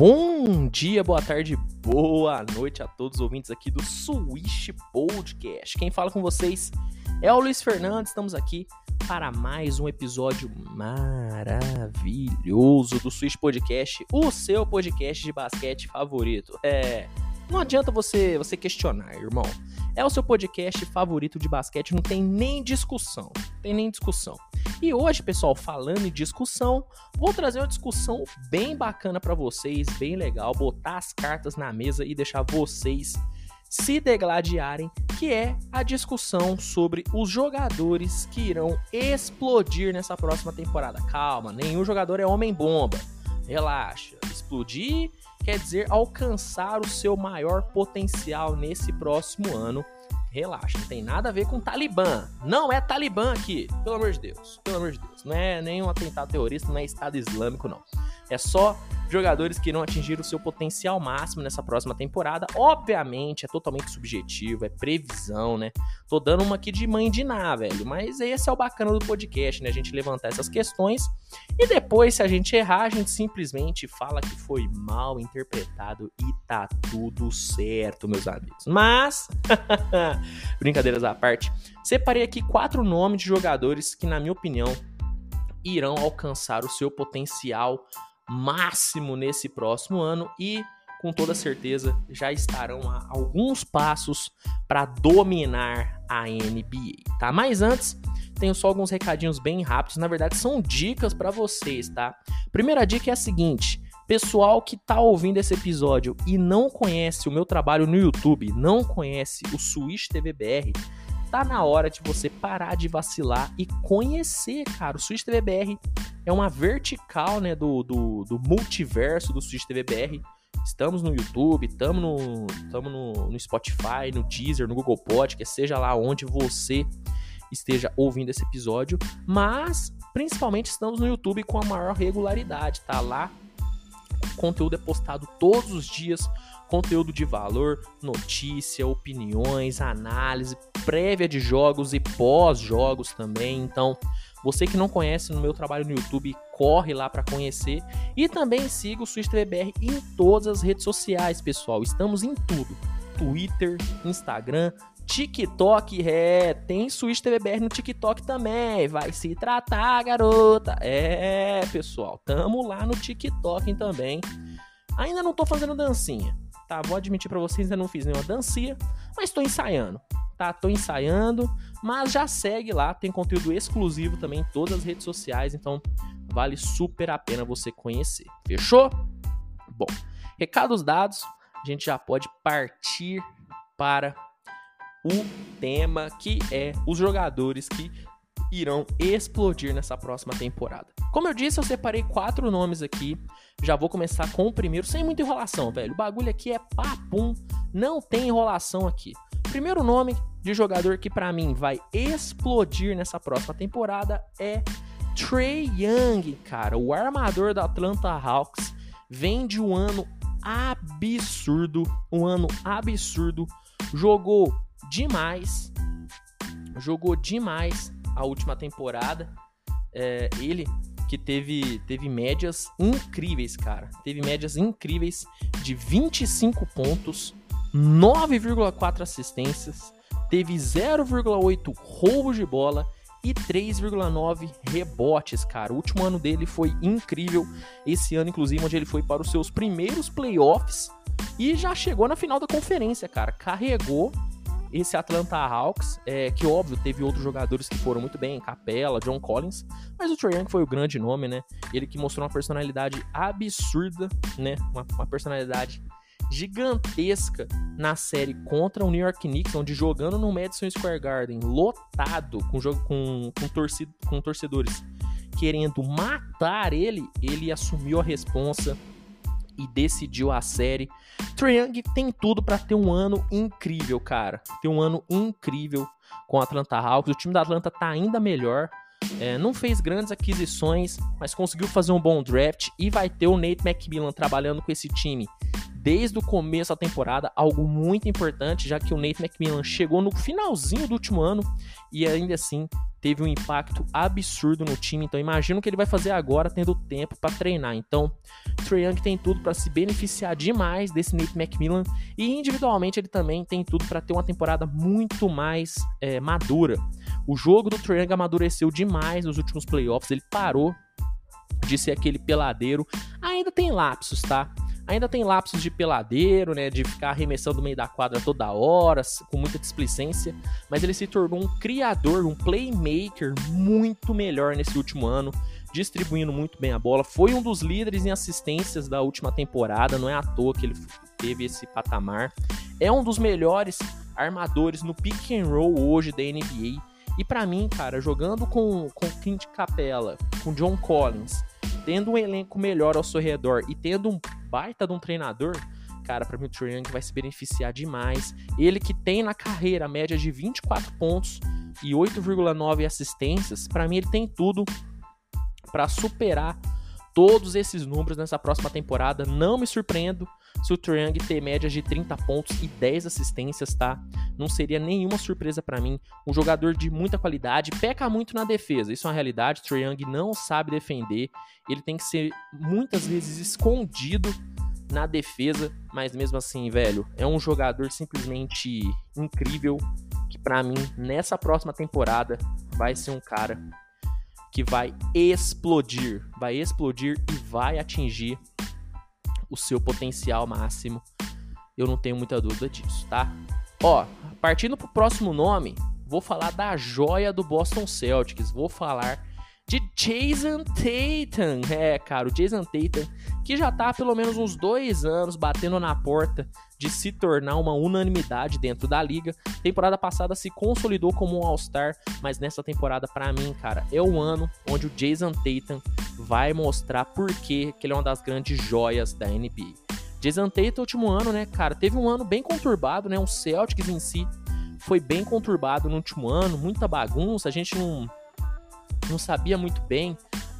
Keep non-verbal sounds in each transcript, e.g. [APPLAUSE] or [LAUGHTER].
Bom dia, boa tarde, boa noite a todos os ouvintes aqui do Swish Podcast. Quem fala com vocês é o Luiz Fernandes. Estamos aqui para mais um episódio maravilhoso do Swish Podcast, o seu podcast de basquete favorito. É, não adianta você você questionar, irmão. É o seu podcast favorito de basquete, não tem nem discussão. Tem nem discussão. E hoje, pessoal, falando em discussão, vou trazer uma discussão bem bacana para vocês, bem legal, botar as cartas na mesa e deixar vocês se degladiarem, que é a discussão sobre os jogadores que irão explodir nessa próxima temporada. Calma, nenhum jogador é homem bomba. Relaxa. Explodir quer dizer alcançar o seu maior potencial nesse próximo ano relaxa, não tem nada a ver com Talibã. Não é Talibã aqui, pelo amor de Deus. Pelo amor de Deus. Não é nenhum atentado terrorista, não é Estado Islâmico, não. É só jogadores que não atingiram o seu potencial máximo nessa próxima temporada. Obviamente, é totalmente subjetivo, é previsão, né? Tô dando uma aqui de mãe de Ná, velho. Mas esse é o bacana do podcast, né? A gente levantar essas questões e depois, se a gente errar, a gente simplesmente fala que foi mal interpretado e tá tudo certo, meus amigos. Mas, [LAUGHS] brincadeiras à parte, separei aqui quatro nomes de jogadores que, na minha opinião, irão alcançar o seu potencial máximo nesse próximo ano e com toda certeza já estarão a alguns passos para dominar a NBA, tá? Mas antes, tenho só alguns recadinhos bem rápidos, na verdade são dicas para vocês, tá? Primeira dica é a seguinte: pessoal que tá ouvindo esse episódio e não conhece o meu trabalho no YouTube, não conhece o Switch TV BR, tá na hora de você parar de vacilar e conhecer, cara. O Switch TV BR é uma vertical, né, do, do, do multiverso do Switch TV BR. Estamos no YouTube, estamos no, tamo no, no Spotify, no Deezer, no Google Podcast, seja lá onde você esteja ouvindo esse episódio, mas principalmente estamos no YouTube com a maior regularidade, tá lá. O conteúdo é postado todos os dias conteúdo de valor, notícia, opiniões, análise, prévia de jogos e pós-jogos também. Então, você que não conhece no meu trabalho no YouTube, corre lá para conhecer e também siga o Switch TVBR em todas as redes sociais, pessoal. Estamos em tudo: Twitter, Instagram, TikTok, é, tem Switch TVBR no TikTok também. Vai se tratar, garota. É, pessoal, tamo lá no TikTok também. Ainda não tô fazendo dancinha, tá? Vou admitir para vocês, ainda não fiz nenhuma dancinha, mas tô ensaiando, tá? Tô ensaiando, mas já segue lá, tem conteúdo exclusivo também em todas as redes sociais, então vale super a pena você conhecer. Fechou? Bom, recados dados, a gente já pode partir para o tema que é os jogadores que irão explodir nessa próxima temporada. Como eu disse, eu separei quatro nomes aqui. Já vou começar com o primeiro, sem muita enrolação, velho. O bagulho aqui é papum, não tem enrolação aqui. Primeiro nome de jogador que para mim vai explodir nessa próxima temporada é Trey Young, cara. O armador da Atlanta Hawks vem de um ano absurdo, um ano absurdo. Jogou demais, jogou demais a última temporada. É, ele que teve, teve médias incríveis, cara. Teve médias incríveis de 25 pontos, 9,4 assistências, teve 0,8 roubos de bola e 3,9 rebotes, cara. O último ano dele foi incrível. Esse ano, inclusive, onde ele foi para os seus primeiros playoffs e já chegou na final da conferência, cara. Carregou esse Atlanta Hawks, é, que óbvio teve outros jogadores que foram muito bem, Capela, John Collins, mas o Trae Young foi o grande nome, né? Ele que mostrou uma personalidade absurda, né? Uma, uma personalidade gigantesca na série contra o New York Knicks, onde jogando no Madison Square Garden, lotado com, jogo, com, com, torcid, com torcedores querendo matar ele, ele assumiu a responsa e decidiu a série. Trae Young tem tudo para ter um ano incrível, cara. Ter um ano incrível com o Atlanta Hawks. O time da Atlanta tá ainda melhor. É, não fez grandes aquisições, mas conseguiu fazer um bom draft e vai ter o Nate McMillan trabalhando com esse time desde o começo da temporada, algo muito importante, já que o Nate McMillan chegou no finalzinho do último ano e ainda assim teve um impacto absurdo no time. Então imagino que ele vai fazer agora tendo tempo para treinar. Então, Trae Young tem tudo para se beneficiar demais desse Nate McMillan e individualmente ele também tem tudo para ter uma temporada muito mais é, madura. O jogo do Trae Young amadureceu demais nos últimos playoffs, ele parou de ser aquele peladeiro. Ainda tem lapsos, tá? Ainda tem lapsos de peladeiro, né? De ficar arremessando no meio da quadra toda hora, com muita displicência. Mas ele se tornou um criador, um playmaker muito melhor nesse último ano, distribuindo muito bem a bola. Foi um dos líderes em assistências da última temporada, não é à toa que ele teve esse patamar. É um dos melhores armadores no pick and roll hoje da NBA. E para mim, cara, jogando com, com Clint Capella, com John Collins, tendo um elenco melhor ao seu redor e tendo um baita de um treinador, cara, para mim o Trae Young vai se beneficiar demais. Ele que tem na carreira a média de 24 pontos e 8,9 assistências, para mim ele tem tudo para superar todos esses números nessa próxima temporada. Não me surpreendo se o Triang ter médias de 30 pontos e 10 assistências, tá? Não seria nenhuma surpresa para mim. Um jogador de muita qualidade, peca muito na defesa. Isso é uma realidade. Triang não sabe defender. Ele tem que ser muitas vezes escondido na defesa, mas mesmo assim, velho, é um jogador simplesmente incrível que para mim nessa próxima temporada vai ser um cara que vai explodir, vai explodir e vai atingir o seu potencial máximo. Eu não tenho muita dúvida disso, tá? Ó, partindo pro próximo nome, vou falar da joia do Boston Celtics, vou falar de Jason Tatum. É, cara, o Jason Tatum, que já tá há pelo menos uns dois anos batendo na porta de se tornar uma unanimidade dentro da liga. Temporada passada se consolidou como um All-Star, mas nessa temporada, para mim, cara, é o ano onde o Jason Tatum vai mostrar por que ele é uma das grandes joias da NBA. Jason Tatum, último ano, né, cara, teve um ano bem conturbado, né? Um Celtics em si foi bem conturbado no último ano, muita bagunça, a gente não não sabia muito bem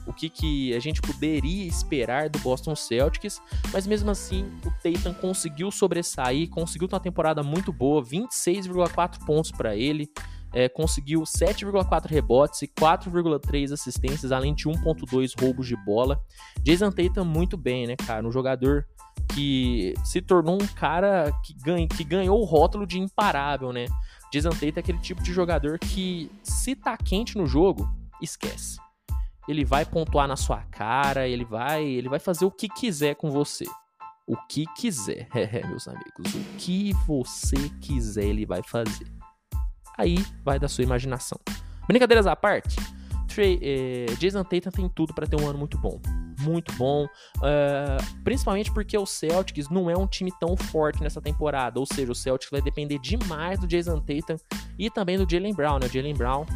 o que, que a gente poderia esperar do Boston Celtics, mas mesmo assim o Tatum conseguiu sobressair, conseguiu ter uma temporada muito boa, 26,4 pontos para ele, é, conseguiu 7,4 rebotes e 4,3 assistências, além de 1,2 roubos de bola. Jason Tatum muito bem, né, cara? Um jogador que se tornou um cara que, ganha, que ganhou o rótulo de imparável, né? Jason Tatum é aquele tipo de jogador que, se tá quente no jogo, esquece. Ele vai pontuar na sua cara, ele vai, ele vai fazer o que quiser com você. O que quiser, [LAUGHS] é, meus amigos, o que você quiser ele vai fazer. Aí vai da sua imaginação. Brincadeiras à parte, Trey, eh, Jason Tatum tem tudo para ter um ano muito bom. Muito bom. Uh, principalmente porque o Celtics não é um time tão forte nessa temporada. Ou seja, o Celtics vai depender demais do Jason Tatum e também do Jalen Brown. Né? O Jalen Brown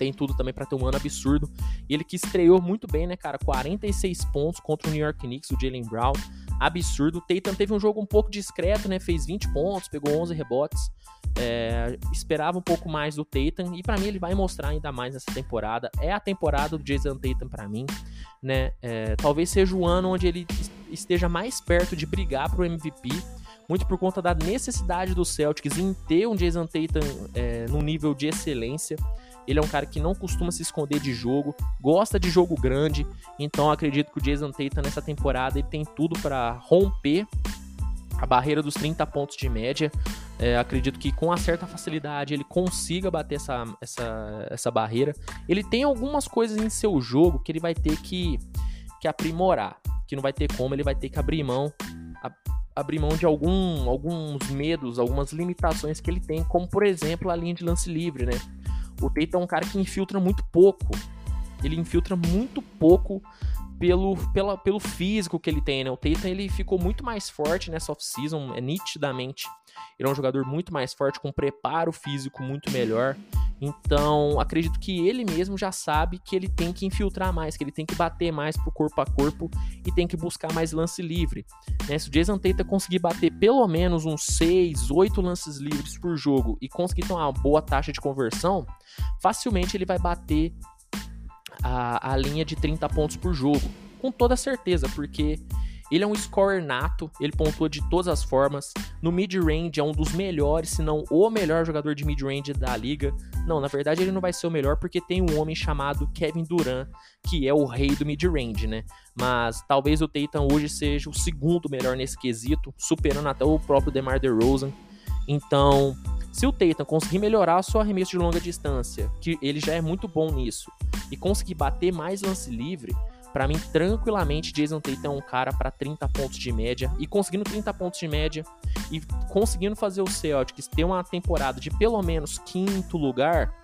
tem tudo também para ter um ano absurdo. E ele que estreou muito bem, né, cara? 46 pontos contra o New York Knicks, o Jalen Brown. Absurdo. O Tatum teve um jogo um pouco discreto, né? Fez 20 pontos, pegou 11 rebotes. É, esperava um pouco mais do Tatum e para mim ele vai mostrar ainda mais nessa temporada. É a temporada do Jason Tatum para mim, né? É, talvez seja o ano onde ele esteja mais perto de brigar pro MVP, muito por conta da necessidade do Celtics em ter um Jason Tatum é, no nível de excelência. Ele é um cara que não costuma se esconder de jogo, gosta de jogo grande, então acredito que o Jason Tatum nessa temporada ele tem tudo para romper a barreira dos 30 pontos de média. É, acredito que com uma certa facilidade ele consiga bater essa, essa, essa barreira. Ele tem algumas coisas em seu jogo que ele vai ter que, que aprimorar, que não vai ter como, ele vai ter que abrir mão abrir mão de algum, alguns medos, algumas limitações que ele tem, como por exemplo a linha de lance livre, né? O Tatum é um cara que infiltra muito pouco. Ele infiltra muito pouco pelo, pela, pelo físico que ele tem, né? O Tatum ele ficou muito mais forte nessa off-season, é nitidamente. Ele é um jogador muito mais forte, com preparo físico muito melhor. Então, acredito que ele mesmo já sabe que ele tem que infiltrar mais, que ele tem que bater mais pro corpo a corpo e tem que buscar mais lance livre. Né? Se o Jason Tatum conseguir bater pelo menos uns 6, 8 lances livres por jogo e conseguir ter uma boa taxa de conversão, facilmente ele vai bater a, a linha de 30 pontos por jogo. Com toda certeza, porque Ele é um scorer nato, ele pontua de todas as formas. No mid-range é um dos melhores, se não o melhor jogador de mid-range da liga. Não, na verdade ele não vai ser o melhor porque tem um homem chamado Kevin Durant, que é o rei do mid-range, né? Mas talvez o Tatum hoje seja o segundo melhor nesse quesito, superando até o próprio DeMar DeRozan. Então, se o Tatum conseguir melhorar seu arremesso de longa distância, que ele já é muito bom nisso, e conseguir bater mais lance livre, para mim, tranquilamente, Jason Tatum é um cara para 30 pontos de média. E conseguindo 30 pontos de média e conseguindo fazer o Celtics ter uma temporada de pelo menos quinto lugar,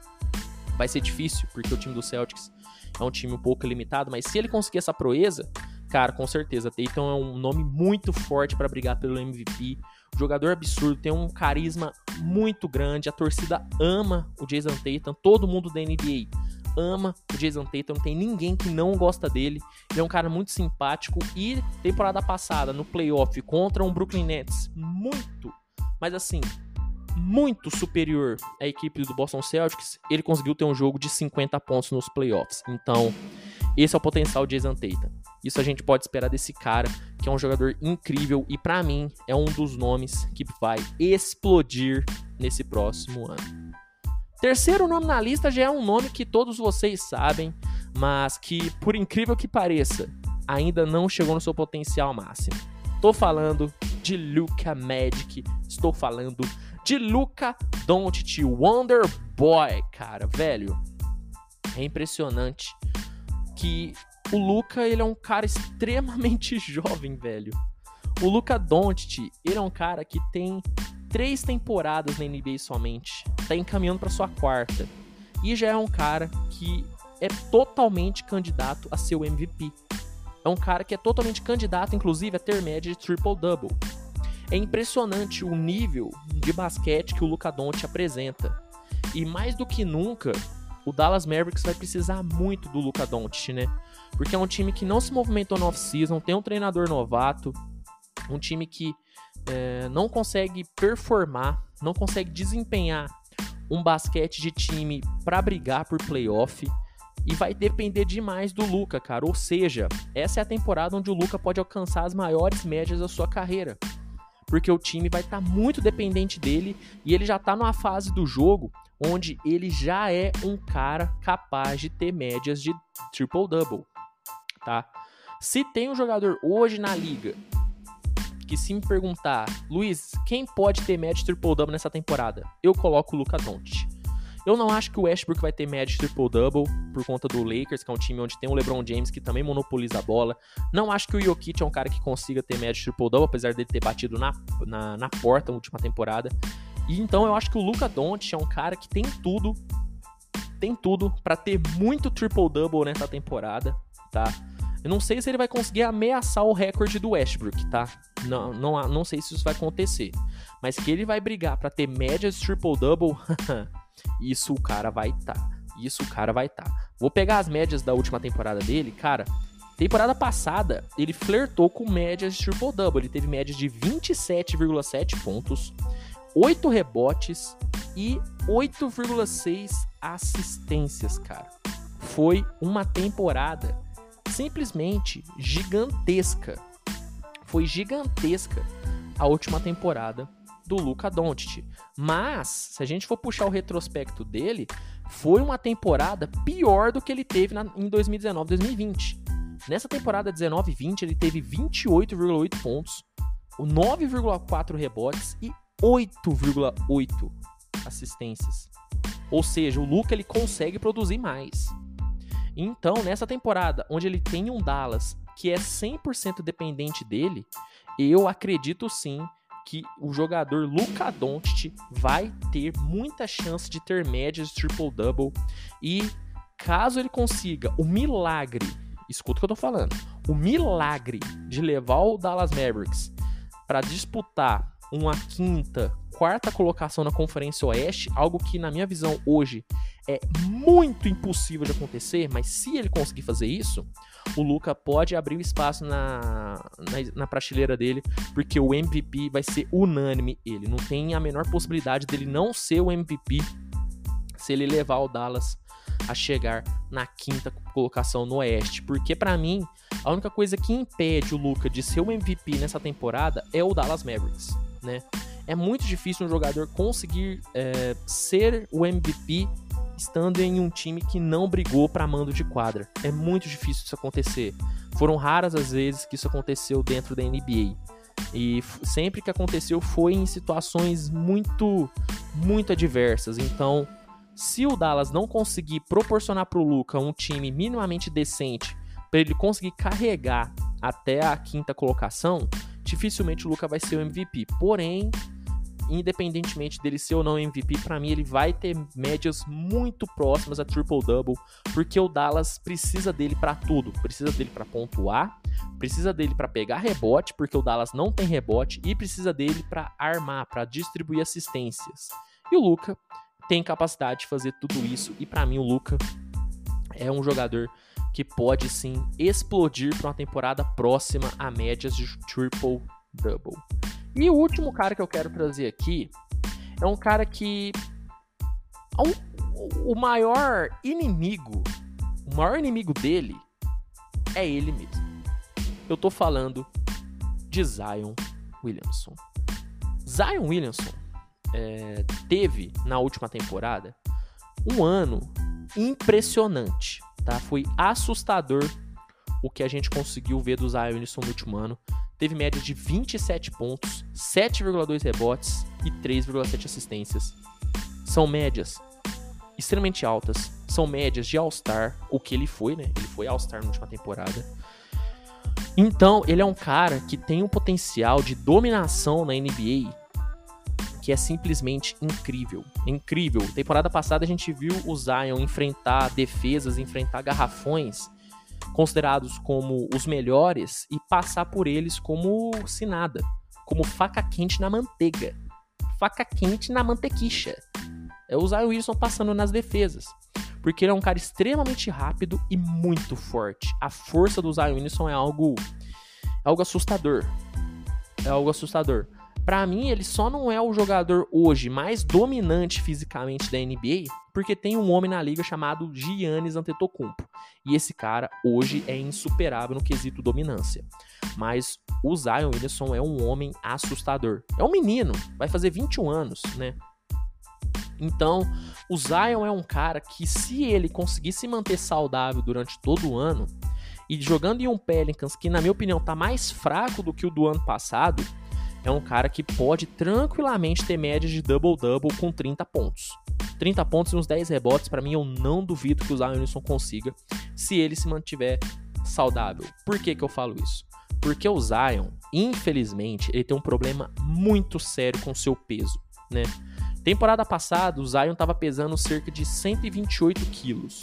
vai ser difícil, porque o time do Celtics é um time um pouco limitado. Mas se ele conseguir essa proeza, cara, com certeza, Tatum é um nome muito forte para brigar pelo MVP. Jogador absurdo, tem um carisma muito grande. A torcida ama o Jason Tatum, todo mundo da NBA ama o Jason Tatum, tem ninguém que não gosta dele. Ele é um cara muito simpático e temporada passada no playoff contra um Brooklyn Nets muito, mas assim, muito superior à equipe do Boston Celtics, ele conseguiu ter um jogo de 50 pontos nos playoffs. Então, esse é o potencial de Jason Tatum. Isso a gente pode esperar desse cara, que é um jogador incrível e para mim é um dos nomes que vai explodir nesse próximo ano. Terceiro nome na lista já é um nome que todos vocês sabem, mas que, por incrível que pareça, ainda não chegou no seu potencial máximo. Estou falando de Luca Magic, estou falando de Luca Doncic, Wonder Boy, cara, velho. É impressionante que o Luca, ele é um cara extremamente [LAUGHS] jovem, velho. O Luca Doncic, ele é um cara que tem três temporadas na NBA somente. Tá encaminhando para sua quarta. E já é um cara que é totalmente candidato a ser o MVP. É um cara que é totalmente candidato, inclusive, a ter média de triple-double. É impressionante o nível de basquete que o Luka Doncic apresenta. E mais do que nunca, o Dallas Mavericks vai precisar muito do Luka Doncic, né? Porque é um time que não se movimentou no off-season, tem um treinador novato, um time que é, não consegue performar, não consegue desempenhar um basquete de time para brigar por playoff e vai depender demais do Luca, cara. Ou seja, essa é a temporada onde o Luca pode alcançar as maiores médias da sua carreira. Porque o time vai estar tá muito dependente dele e ele já está numa fase do jogo onde ele já é um cara capaz de ter médias de triple-double, tá? Se tem um jogador hoje na liga que se me perguntar, Luiz, quem pode ter média triple-double nessa temporada? Eu coloco o Luca Doncic. Eu não acho que o Westbrook vai ter média triple-double por conta do Lakers, que é um time onde tem o LeBron James que também monopoliza a bola. Não acho que o Jokic é um cara que consiga ter média triple-double, apesar dele ter batido na, na, na porta na última temporada. E então eu acho que o Luca Doncic é um cara que tem tudo, tem tudo para ter muito triple-double nessa temporada, tá? Eu não sei se ele vai conseguir ameaçar o recorde do Westbrook, tá? Não, não, não sei se isso vai acontecer. Mas que ele vai brigar para ter médias triple-double, [LAUGHS] isso o cara vai tá. Isso o cara vai tá. Vou pegar as médias da última temporada dele, cara. Temporada passada, ele flertou com médias de triple-double. Ele teve médias de 27,7 pontos, 8 rebotes e 8,6 assistências, cara. Foi uma temporada simplesmente gigantesca. Foi gigantesca a última temporada do Luca Doncic. Mas, se a gente for puxar o retrospecto dele, foi uma temporada pior do que ele teve na, em 2019-2020. Nessa temporada 19-20, ele teve 28,8 pontos, 9,4 rebotes e 8,8 assistências. Ou seja, o Luca ele consegue produzir mais. Então, nessa temporada, onde ele tem um Dallas que é 100% dependente dele, eu acredito sim que o jogador Luka Doncic vai ter muita chance de ter médias de triple-double. E caso ele consiga o milagre, escuta o que eu tô falando, o milagre de levar o Dallas Mavericks para disputar uma quinta, quarta colocação na Conferência Oeste, algo que na minha visão hoje é muito impossível de acontecer, mas se ele conseguir fazer isso, o Luca pode abrir o espaço na, na, na, prateleira dele, porque o MVP vai ser unânime ele. Não tem a menor possibilidade dele não ser o MVP se ele levar o Dallas a chegar na quinta colocação no Oeste. Porque para mim, A única coisa que impede o Luca de ser o MVP nessa temporada é o Dallas Mavericks, né? É muito difícil um jogador conseguir é, ser o MVP estando em um time que não brigou para mando de quadra. É muito difícil isso acontecer. Foram raras as vezes que isso aconteceu dentro da NBA. E sempre que aconteceu foi em situações muito, muito adversas. Então, se o Dallas não conseguir proporcionar para o Luca um time minimamente decente para ele conseguir carregar até a quinta colocação, dificilmente o Luca vai ser o MVP. Porém, independentemente dele ser ou não MVP, para mim ele vai ter médias muito próximas a triple double, porque o Dallas precisa dele para tudo, precisa dele para pontuar, precisa dele para pegar rebote, porque o Dallas não tem rebote e precisa dele para armar, para distribuir assistências. E o Luca tem capacidade de fazer tudo isso e para mim o Luca é um jogador que pode sim explodir para uma temporada próxima a médias de triple double. E o último cara que eu quero trazer aqui é um cara que. É um, o maior inimigo, o maior inimigo dele é ele mesmo. Eu tô falando de Zion Williamson. Zion Williamson é, teve na última temporada um ano impressionante, tá? Foi assustador o que a gente conseguiu ver do Zion Williamson no último ano teve média de 27 pontos, 7,2 rebotes e 3,7 assistências. São médias extremamente altas, são médias de All-Star, o que ele foi, né? Ele foi All-Star na última temporada. Então, ele é um cara que tem um potencial de dominação na NBA que é simplesmente incrível. Incrível. Temporada passada a gente viu o Zion enfrentar defesas, enfrentar garrafões considerados como os melhores e passar por eles como se nada, como faca quente na manteiga, faca quente na mantequicha. É o Zion Wilson passando nas defesas, porque ele é um cara extremamente rápido e muito forte. A força do Zion Wilson é algo, é algo assustador. É algo assustador. Para mim, ele só não é o jogador hoje mais dominante fisicamente da NBA, porque tem um homem na liga chamado Giannis Antetokounmpo. E esse cara hoje é insuperável no quesito dominância. Mas o Zion Williamson é um homem assustador. É um menino, vai fazer 21 anos, né? Então, o Zion é um cara que se ele conseguir se manter saudável durante todo o ano e jogando em um Pelicans que na minha opinião tá mais fraco do que o do ano passado, é um cara que pode tranquilamente ter médias de double-double com 30 pontos. 30 pontos e uns 10 rebotes, para mim, eu não duvido que o Zion Wilson consiga, se ele se mantiver saudável. Por que, que eu falo isso? Porque o Zion, infelizmente, ele tem um problema muito sério com seu peso, né? Temporada passada, o Zion estava pesando cerca de 128 quilos,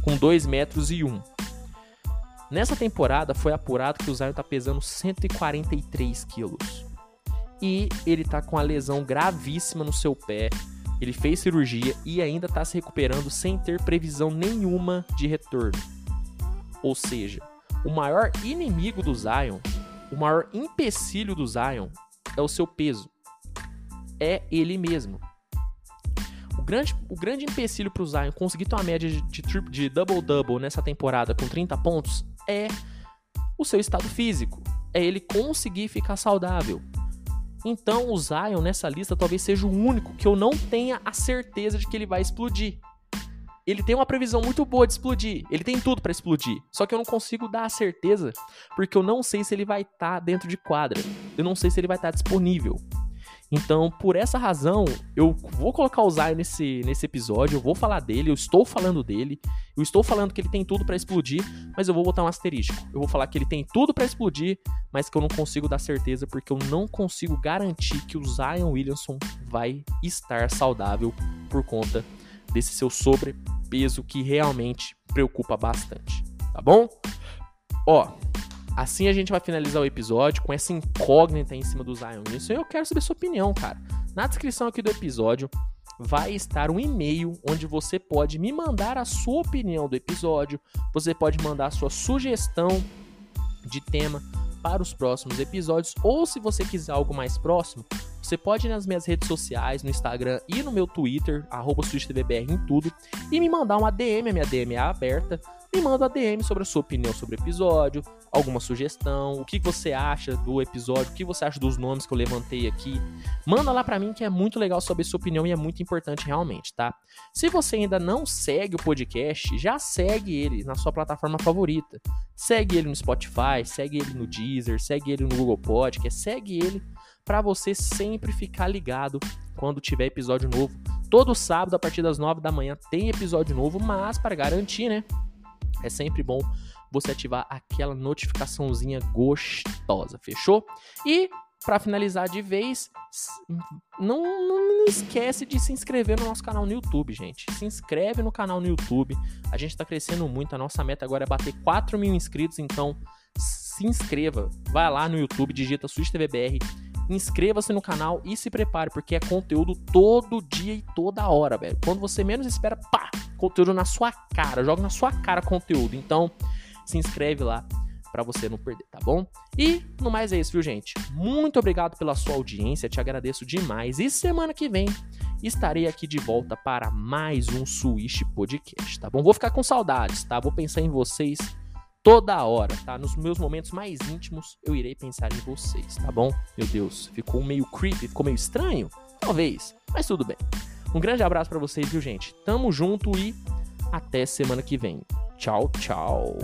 com 2 metros e 1. Nessa temporada, foi apurado que o Zion está pesando 143 quilos e ele tá com a lesão gravíssima no seu pé. Ele fez cirurgia e ainda está se recuperando sem ter previsão nenhuma de retorno. Ou seja, o maior inimigo do Zion, o maior empecilho do Zion é o seu peso. É ele mesmo. O grande, o grande empecilho para o Zion conseguir ter uma média de, de, double-double nessa temporada com 30 pontos é o seu estado físico. É ele conseguir ficar saudável. Então o Zion nessa lista talvez seja o único que eu não tenha a certeza de que ele vai explodir. Ele tem uma previsão muito boa de explodir, ele tem tudo para explodir. Só que eu não consigo dar a certeza porque eu não sei se ele vai estar tá dentro de quadra. Eu não sei se ele vai estar tá disponível. Então, por essa razão, eu vou colocar o Zion nesse, nesse episódio, eu vou falar dele, eu estou falando dele, eu estou falando que ele tem tudo para explodir, mas eu vou botar um asterisco. Eu vou falar que ele tem tudo para explodir, mas que eu não consigo dar certeza porque eu não consigo garantir que o Zion Williamson vai estar saudável por conta desse seu sobrepeso que realmente preocupa bastante, tá bom? Ó, Assim a gente vai finalizar o episódio com essa incógnita em cima do Zion Williamson. Eu quero saber sua opinião, cara. Na descrição aqui do episódio vai estar um e-mail onde você pode me mandar a sua opinião do episódio. Você pode mandar a sua sugestão de tema para os próximos episódios. Ou se você quiser algo mais próximo, você pode ir nas minhas redes sociais, no Instagram e no meu Twitter, arroba em tudo, e me mandar uma DM, a minha DM é aberta me manda a DM sobre a sua opinião sobre o episódio, alguma sugestão, o que você acha do episódio, o que você acha dos nomes que eu levantei aqui. Manda lá para mim que é muito legal saber sua opinião e é muito importante realmente, tá? Se você ainda não segue o podcast, já segue ele na sua plataforma favorita. Segue ele no Spotify, segue ele no Deezer, segue ele no Google Podcast, segue ele para você sempre ficar ligado quando tiver episódio novo. Todo sábado a partir das 9 da manhã tem episódio novo, mas para garantir, né? É sempre bom você ativar aquela notificaçãozinha gostosa, fechou? E para finalizar de vez, não, não, esquece de se inscrever no nosso canal no YouTube, gente. Se inscreve no canal no YouTube. A gente está crescendo muito. A nossa meta agora é bater 4 mil inscritos. Então, se inscreva. Vai lá no YouTube, digita Switch TVBR. Inscreva-se no canal e se prepare, porque é conteúdo todo dia e toda hora, velho. Quando você menos espera, pá, conteúdo na sua cara. Joga na sua cara conteúdo. Então, se inscreve lá para você não perder, tá bom? E no mais é isso, viu, gente? Muito obrigado pela sua audiência, te agradeço demais. E semana que vem estarei aqui de volta para mais um Switch Podcast, tá bom? Vou ficar com saudades, tá? Vou pensar em vocês toda hora, tá? Nos meus momentos mais íntimos, eu irei pensar em vocês, tá bom? Meu Deus, ficou meio creepy, ficou meio estranho? Talvez, mas tudo bem. Um grande abraço para vocês, viu, gente? Tamo junto e até semana que vem. Tchau, tchau.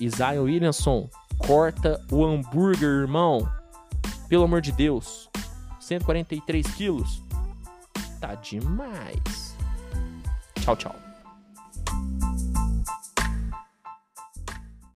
Isaiah Williamson, corta o hambúrguer, irmão. Pelo amor de Deus. 143 quilos. Tá demais. Tchau, tchau.